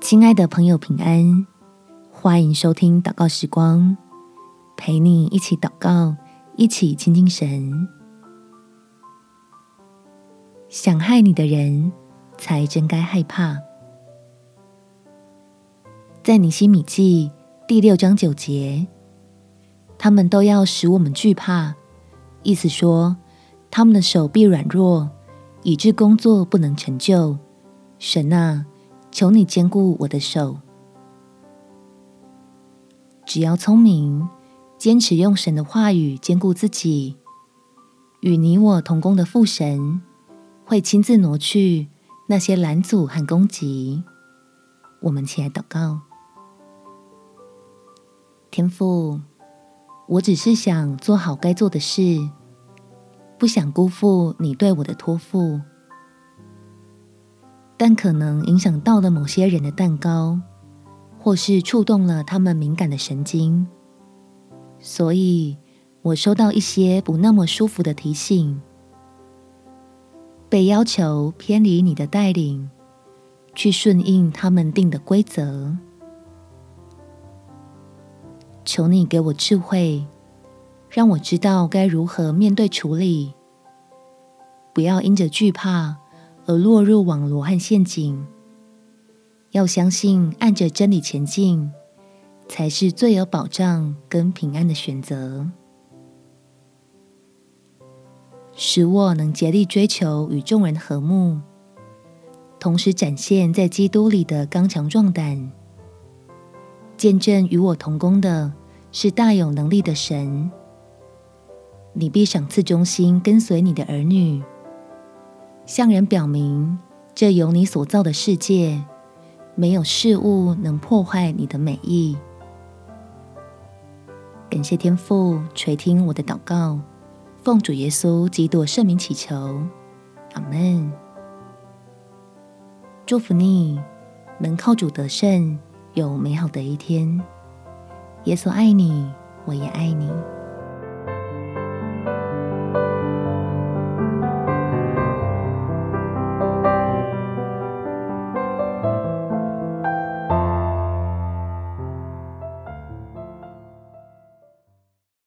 亲爱的朋友，平安！欢迎收听祷告时光，陪你一起祷告，一起亲近神。想害你的人，才真该害怕。在尼希米记第六章九节，他们都要使我们惧怕，意思说，他们的手臂软弱，以致工作不能成就。神啊！求你坚固我的手。只要聪明，坚持用神的话语坚固自己，与你我同工的父神会亲自挪去那些拦阻和攻击。我们起来祷告。天父，我只是想做好该做的事，不想辜负你对我的托付。但可能影响到了某些人的蛋糕，或是触动了他们敏感的神经，所以我收到一些不那么舒服的提醒，被要求偏离你的带领，去顺应他们定的规则。求你给我智慧，让我知道该如何面对处理，不要因着惧怕。而落入网罗和陷阱，要相信按着真理前进，才是最有保障跟平安的选择。使我能竭力追求与众人和睦，同时展现在基督里的刚强壮胆，见证与我同工的是大有能力的神。你必赏赐忠心跟随你的儿女。向人表明，这由你所造的世界，没有事物能破坏你的美意。感谢天父垂听我的祷告，奉主耶稣基督圣名祈求，阿门。祝福你，能靠主得胜，有美好的一天。耶稣爱你，我也爱你。